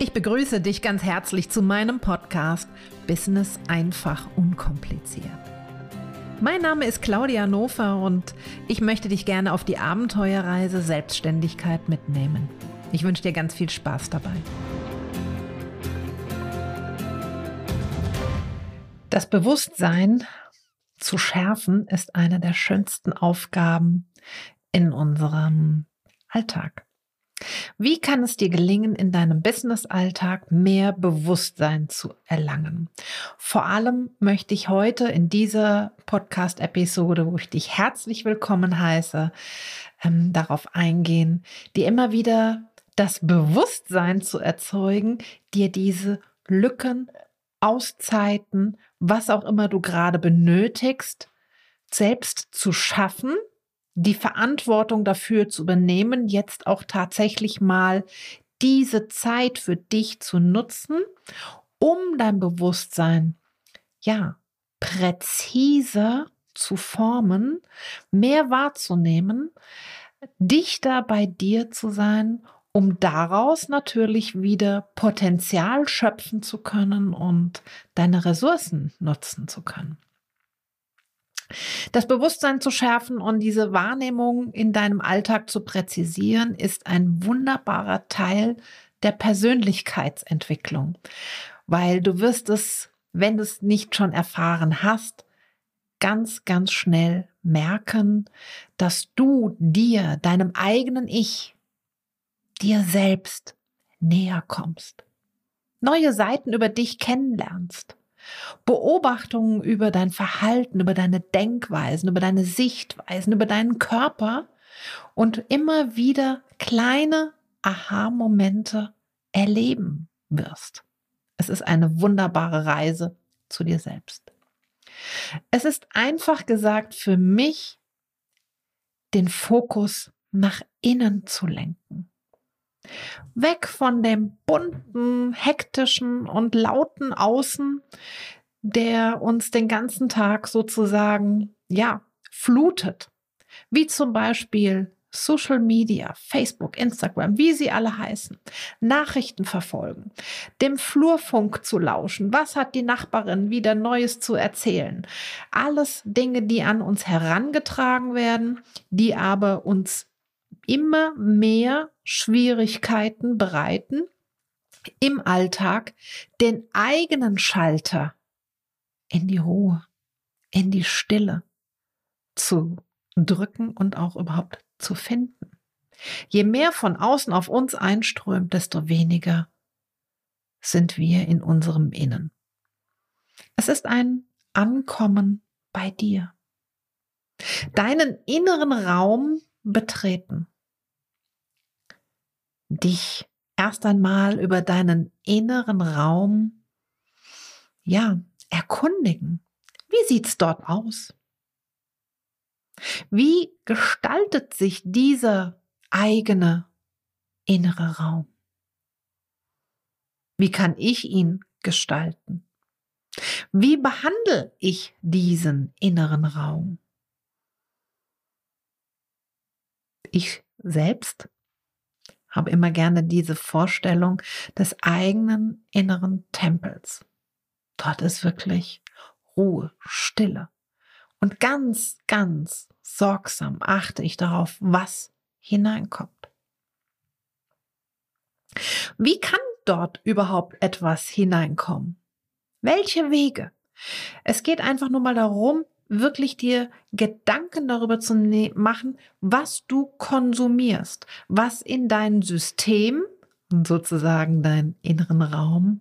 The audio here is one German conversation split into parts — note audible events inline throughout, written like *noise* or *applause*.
Ich begrüße dich ganz herzlich zu meinem Podcast Business einfach unkompliziert. Mein Name ist Claudia Nofer und ich möchte dich gerne auf die Abenteuerreise Selbstständigkeit mitnehmen. Ich wünsche dir ganz viel Spaß dabei. Das Bewusstsein zu schärfen ist eine der schönsten Aufgaben in unserem Alltag. Wie kann es dir gelingen, in deinem Business-Alltag mehr Bewusstsein zu erlangen? Vor allem möchte ich heute in dieser Podcast-Episode, wo ich dich herzlich willkommen heiße, ähm, darauf eingehen, dir immer wieder das Bewusstsein zu erzeugen, dir diese Lücken, Auszeiten, was auch immer du gerade benötigst, selbst zu schaffen die Verantwortung dafür zu übernehmen, jetzt auch tatsächlich mal diese Zeit für dich zu nutzen, um dein Bewusstsein, ja, präziser zu formen, mehr wahrzunehmen, dichter bei dir zu sein, um daraus natürlich wieder Potenzial schöpfen zu können und deine Ressourcen nutzen zu können. Das Bewusstsein zu schärfen und diese Wahrnehmung in deinem Alltag zu präzisieren, ist ein wunderbarer Teil der Persönlichkeitsentwicklung, weil du wirst es, wenn du es nicht schon erfahren hast, ganz, ganz schnell merken, dass du dir, deinem eigenen Ich, dir selbst näher kommst, neue Seiten über dich kennenlernst Beobachtungen über dein Verhalten, über deine Denkweisen, über deine Sichtweisen, über deinen Körper und immer wieder kleine Aha-Momente erleben wirst. Es ist eine wunderbare Reise zu dir selbst. Es ist einfach gesagt für mich, den Fokus nach innen zu lenken. Weg von dem bunten, hektischen und lauten Außen, der uns den ganzen Tag sozusagen, ja, flutet. Wie zum Beispiel Social Media, Facebook, Instagram, wie sie alle heißen, Nachrichten verfolgen, dem Flurfunk zu lauschen, was hat die Nachbarin wieder Neues zu erzählen. Alles Dinge, die an uns herangetragen werden, die aber uns immer mehr Schwierigkeiten bereiten, im Alltag den eigenen Schalter in die Ruhe, in die Stille zu drücken und auch überhaupt zu finden. Je mehr von außen auf uns einströmt, desto weniger sind wir in unserem Innen. Es ist ein Ankommen bei dir. Deinen inneren Raum betreten dich erst einmal über deinen inneren Raum, ja, erkundigen. Wie sieht's dort aus? Wie gestaltet sich dieser eigene innere Raum? Wie kann ich ihn gestalten? Wie behandle ich diesen inneren Raum? Ich selbst habe immer gerne diese Vorstellung des eigenen inneren Tempels. Dort ist wirklich Ruhe, Stille. Und ganz, ganz sorgsam achte ich darauf, was hineinkommt. Wie kann dort überhaupt etwas hineinkommen? Welche Wege? Es geht einfach nur mal darum, wirklich dir Gedanken darüber zu ne-, machen, was du konsumierst, was in dein System, sozusagen deinen inneren Raum,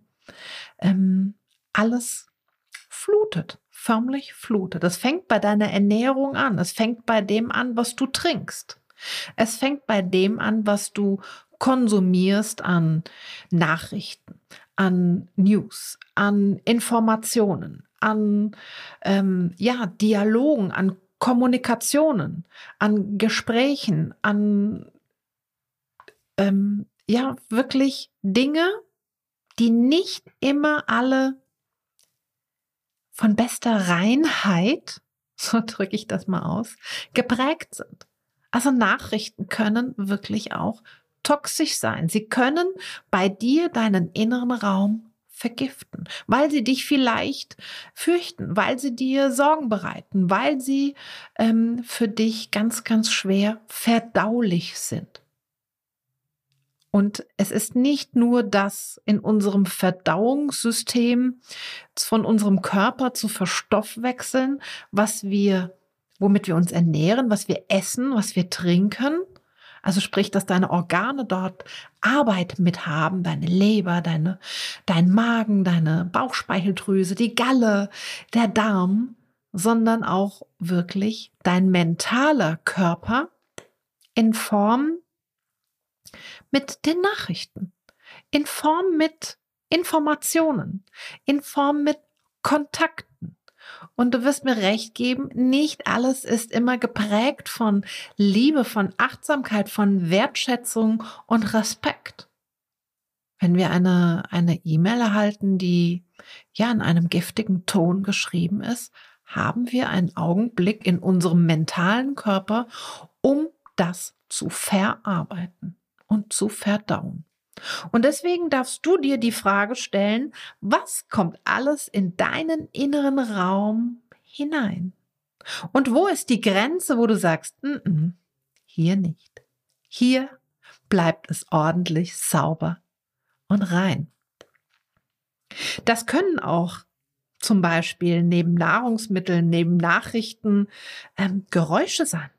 ähm, alles flutet, förmlich flutet. Es fängt bei deiner Ernährung an, es fängt bei dem an, was du trinkst. Es fängt bei dem an, was du konsumierst an Nachrichten, an News, an Informationen, an ähm, ja, Dialogen, an Kommunikationen, an Gesprächen, an ähm, ja, wirklich Dinge, die nicht immer alle von bester Reinheit, *laughs* so drücke ich das mal aus, geprägt sind. Also Nachrichten können wirklich auch toxisch sein. Sie können bei dir deinen inneren Raum vergiften, weil sie dich vielleicht fürchten, weil sie dir Sorgen bereiten, weil sie ähm, für dich ganz, ganz schwer verdaulich sind. Und es ist nicht nur das in unserem Verdauungssystem von unserem Körper zu verstoffwechseln, was wir, womit wir uns ernähren, was wir essen, was wir trinken. Also sprich, dass deine Organe dort Arbeit mit haben, deine Leber, deine, dein Magen, deine Bauchspeicheldrüse, die Galle, der Darm, sondern auch wirklich dein mentaler Körper in Form mit den Nachrichten, in Form mit Informationen, in Form mit Kontakten. Und du wirst mir recht geben, nicht alles ist immer geprägt von Liebe, von Achtsamkeit, von Wertschätzung und Respekt. Wenn wir eine eine E-Mail erhalten, die ja in einem giftigen Ton geschrieben ist, haben wir einen Augenblick in unserem mentalen Körper, um das zu verarbeiten und zu verdauen. Und deswegen darfst du dir die Frage stellen, was kommt alles in deinen inneren Raum hinein? Und wo ist die Grenze, wo du sagst, N -n, hier nicht. Hier bleibt es ordentlich sauber und rein. Das können auch zum Beispiel neben Nahrungsmitteln, neben Nachrichten ähm, Geräusche sein.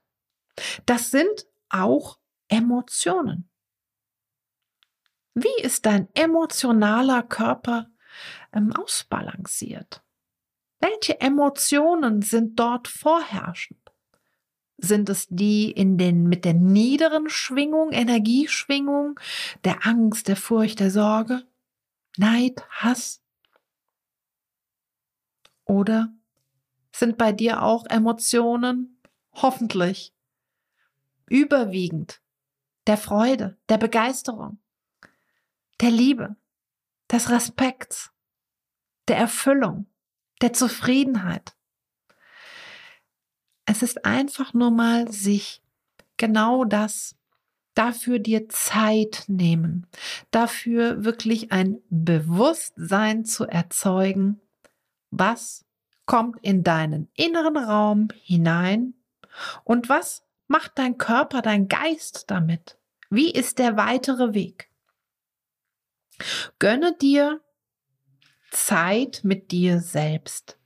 Das sind auch Emotionen. Wie ist dein emotionaler Körper ähm, ausbalanciert? Welche Emotionen sind dort vorherrschend? Sind es die in den, mit der niederen Schwingung, Energieschwingung, der Angst, der Furcht, der Sorge, Neid, Hass? Oder sind bei dir auch Emotionen, hoffentlich, überwiegend der Freude, der Begeisterung, der Liebe, des Respekts, der Erfüllung, der Zufriedenheit. Es ist einfach nur mal sich genau das dafür dir Zeit nehmen, dafür wirklich ein Bewusstsein zu erzeugen, was kommt in deinen inneren Raum hinein und was macht dein Körper, dein Geist damit? Wie ist der weitere Weg? Gönne dir Zeit mit dir selbst.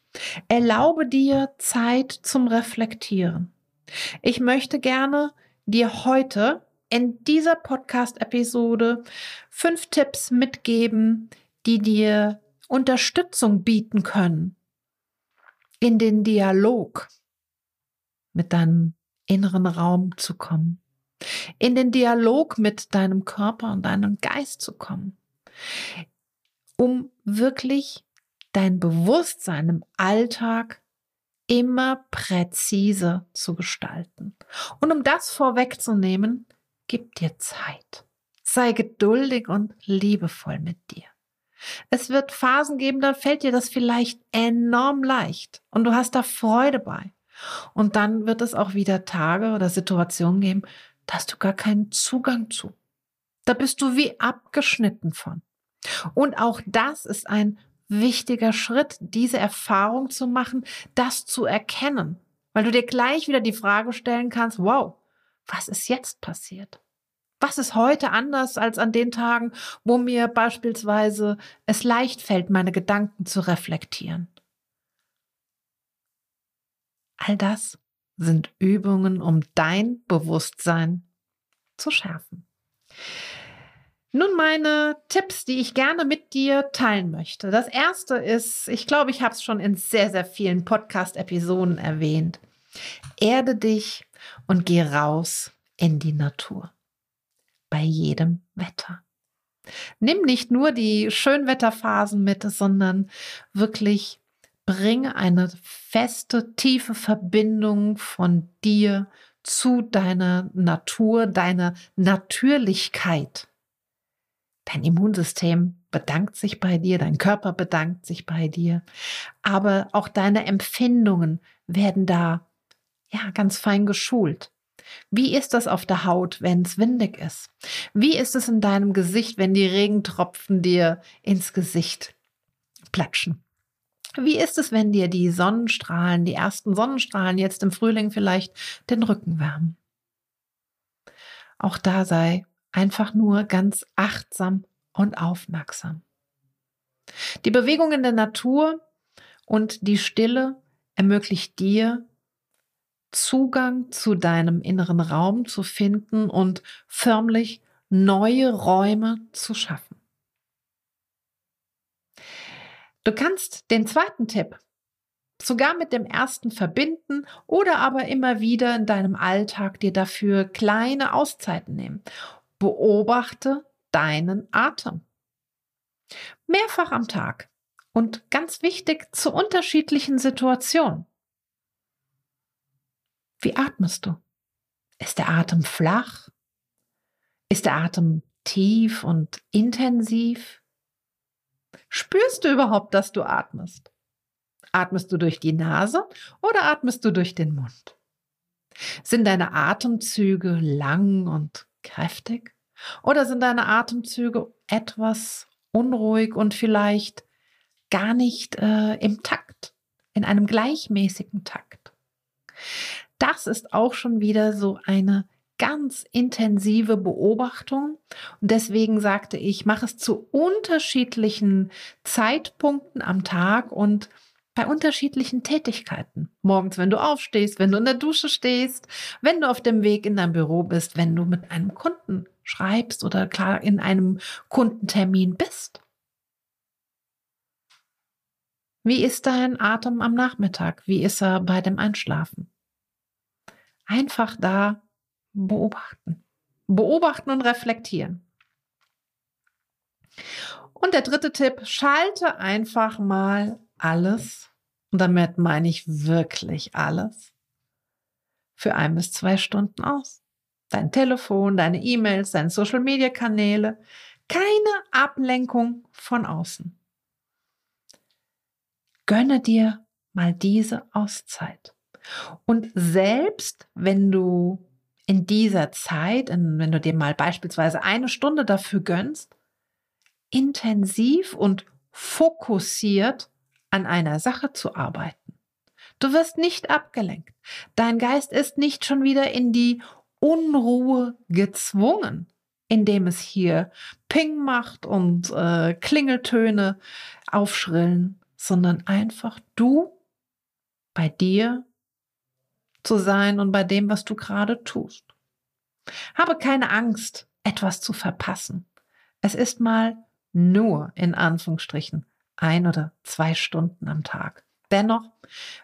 Erlaube dir Zeit zum Reflektieren. Ich möchte gerne dir heute in dieser Podcast-Episode fünf Tipps mitgeben, die dir Unterstützung bieten können in den Dialog mit deinem inneren Raum zu kommen, in den Dialog mit deinem Körper und deinem Geist zu kommen um wirklich dein Bewusstsein im Alltag immer präzise zu gestalten. Und um das vorwegzunehmen, gib dir Zeit. Sei geduldig und liebevoll mit dir. Es wird Phasen geben, da fällt dir das vielleicht enorm leicht und du hast da Freude bei. Und dann wird es auch wieder Tage oder Situationen geben, da hast du gar keinen Zugang zu. Da bist du wie abgeschnitten von. Und auch das ist ein wichtiger Schritt, diese Erfahrung zu machen, das zu erkennen, weil du dir gleich wieder die Frage stellen kannst, wow, was ist jetzt passiert? Was ist heute anders als an den Tagen, wo mir beispielsweise es leicht fällt, meine Gedanken zu reflektieren? All das sind Übungen, um dein Bewusstsein zu schärfen. Nun meine Tipps, die ich gerne mit dir teilen möchte. Das erste ist, ich glaube, ich habe es schon in sehr, sehr vielen Podcast-Episoden erwähnt. Erde dich und geh raus in die Natur. Bei jedem Wetter. Nimm nicht nur die Schönwetterphasen mit, sondern wirklich bringe eine feste, tiefe Verbindung von dir zu deiner Natur, deiner Natürlichkeit Dein Immunsystem bedankt sich bei dir, dein Körper bedankt sich bei dir, aber auch deine Empfindungen werden da ja ganz fein geschult. Wie ist das auf der Haut, wenn es windig ist? Wie ist es in deinem Gesicht, wenn die Regentropfen dir ins Gesicht platschen? Wie ist es, wenn dir die Sonnenstrahlen, die ersten Sonnenstrahlen jetzt im Frühling vielleicht den Rücken wärmen? Auch da sei einfach nur ganz achtsam und aufmerksam. Die Bewegung in der Natur und die Stille ermöglicht dir, Zugang zu deinem inneren Raum zu finden und förmlich neue Räume zu schaffen. Du kannst den zweiten Tipp sogar mit dem ersten verbinden oder aber immer wieder in deinem Alltag dir dafür kleine Auszeiten nehmen. Beobachte deinen Atem. Mehrfach am Tag und ganz wichtig zu unterschiedlichen Situationen. Wie atmest du? Ist der Atem flach? Ist der Atem tief und intensiv? Spürst du überhaupt, dass du atmest? Atmest du durch die Nase oder atmest du durch den Mund? Sind deine Atemzüge lang und kräftig? Oder sind deine Atemzüge etwas unruhig und vielleicht gar nicht äh, im Takt, in einem gleichmäßigen Takt? das ist auch schon wieder so eine ganz intensive Beobachtung. Und deswegen sagte ich, mach es zu unterschiedlichen Zeitpunkten am Tag und bei unterschiedlichen Tätigkeiten. Morgens, wenn du aufstehst, wenn du in der Dusche stehst, wenn du auf dem Weg in dein Büro bist, wenn du mit einem Kunden schreibst oder klar in einem Kundentermin bist. Wie ist dein Atem am Nachmittag? Wie ist er bei dem Einschlafen? einfach da beobachten. Beobachten und reflektieren. Und der dritte Tipp, schalte einfach mal alles, und damit meine ich wirklich alles, für ein bis zwei Stunden aus. Dein Telefon, deine E-Mails, deine Social-Media-Kanäle, keine Ablenkung von außen. Gönne dir mal diese Auszeit. Und selbst wenn du in dieser Zeit, wenn du dir mal beispielsweise eine Stunde dafür gönnst, intensiv und fokussiert an einer Sache zu arbeiten. Du wirst nicht abgelenkt. Dein Geist ist nicht schon wieder in die Unruhe gezwungen, indem es hier Ping macht und äh, Klingeltöne aufschrillen, sondern einfach du bei dir zu sein und bei dem, was du gerade tust. Habe keine Angst, etwas zu verpassen. Es ist mal nur in Anführungsstrichen ein oder zwei Stunden am Tag. Dennoch,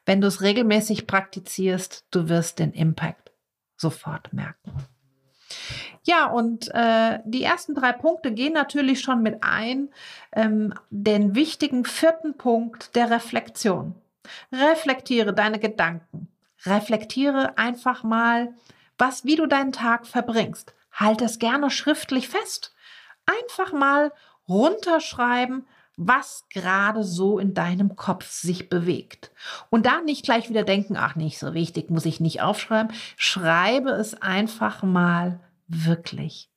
wenn du es regelmäßig praktizierst, du wirst den Impact sofort merken. Ja, und äh, die ersten drei Punkte gehen natürlich schon mit ein, ähm, den wichtigen vierten Punkt der Reflexion. Reflektiere deine Gedanken, reflektiere einfach mal, was, wie du deinen Tag verbringst. Halt es gerne schriftlich fest. Einfach mal runterschreiben, was gerade so in deinem Kopf sich bewegt. Und da nicht gleich wieder denken, ach, nicht so wichtig, muss ich nicht aufschreiben. Schreibe es einfach mal wirklich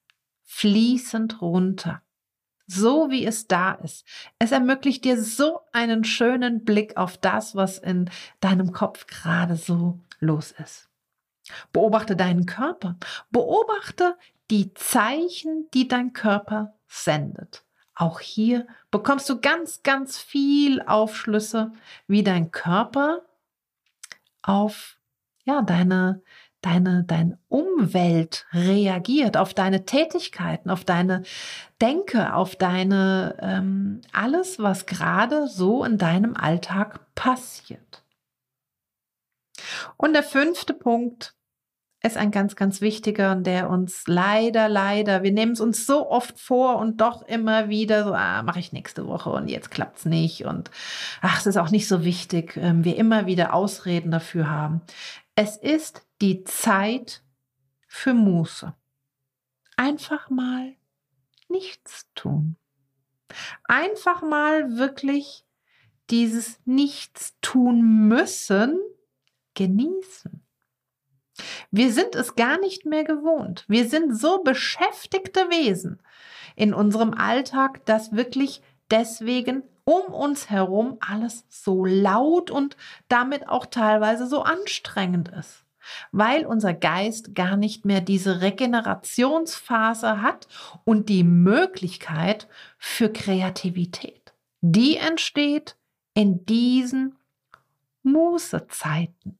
fließend runter. So wie es da ist. Es ermöglicht dir so einen schönen Blick auf das, was in deinem Kopf gerade so los ist. Beobachte deinen Körper. Beobachte die Zeichen, die dein Körper sendet. Auch hier bekommst du ganz, ganz viel Aufschlüsse, wie dein Körper auf ja, deine, deine, deine Umwelt reagiert, auf deine Tätigkeiten, auf deine Denke, auf deine ähm, alles, was gerade so in deinem Alltag passiert. Und der fünfte Punkt ist ein ganz, ganz wichtiger und der uns leider, leider, wir nehmen es uns so oft vor und doch immer wieder so, ah, mache ich nächste Woche und jetzt klappt es nicht und ach, es ist auch nicht so wichtig, ähm, wir immer wieder Ausreden dafür haben. Es ist die Zeit für Muße. Einfach mal nichts tun. Einfach mal wirklich dieses Nichts tun müssen genießen. Wir sind es gar nicht mehr gewohnt. Wir sind so beschäftigte Wesen in unserem Alltag, dass wirklich deswegen um uns herum alles so laut und damit auch teilweise so anstrengend ist, weil unser Geist gar nicht mehr diese Regenerationsphase hat und die Möglichkeit für Kreativität. Die entsteht in diesen Mußezeiten.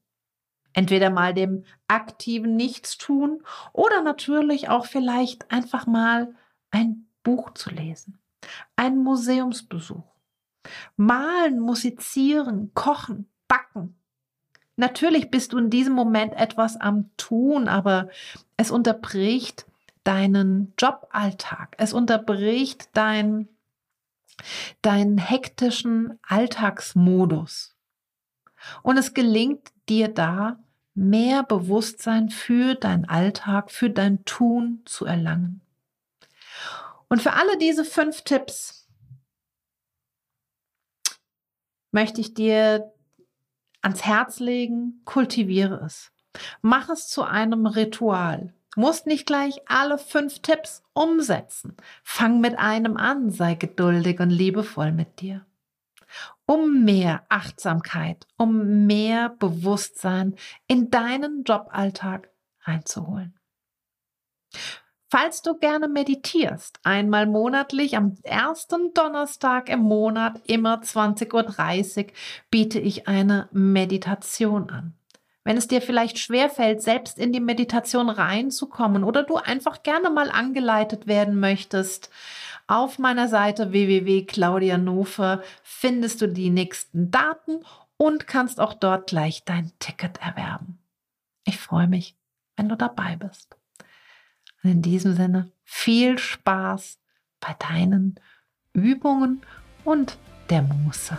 Entweder mal dem aktiven Nichtstun oder natürlich auch vielleicht einfach mal ein Buch zu lesen, ein Museumsbesuch, malen, musizieren, kochen, backen. Natürlich bist du in diesem Moment etwas am Tun, aber es unterbricht deinen Joballtag. Es unterbricht dein, deinen hektischen Alltagsmodus. Und es gelingt dir da, mehr Bewusstsein für dein Alltag, für dein Tun zu erlangen. Und für alle diese fünf Tipps möchte ich dir ans Herz legen, kultiviere es. Mach es zu einem Ritual. Musst nicht gleich alle fünf Tipps umsetzen. Fang mit einem an, sei geduldig und liebevoll mit dir um mehr Achtsamkeit, um mehr Bewusstsein in deinen Joballtag reinzuholen. Falls du gerne meditierst, einmal monatlich am ersten Donnerstag im Monat, immer 20.30 Uhr, biete ich eine Meditation an. Wenn es dir vielleicht schwerfällt, selbst in die Meditation reinzukommen oder du einfach gerne mal angeleitet werden möchtest, auf meiner Seite www.claudianofer findest du die nächsten Daten und kannst auch dort gleich dein Ticket erwerben. Ich freue mich, wenn du dabei bist. Und in diesem Sinne viel Spaß bei deinen Übungen und der Muße.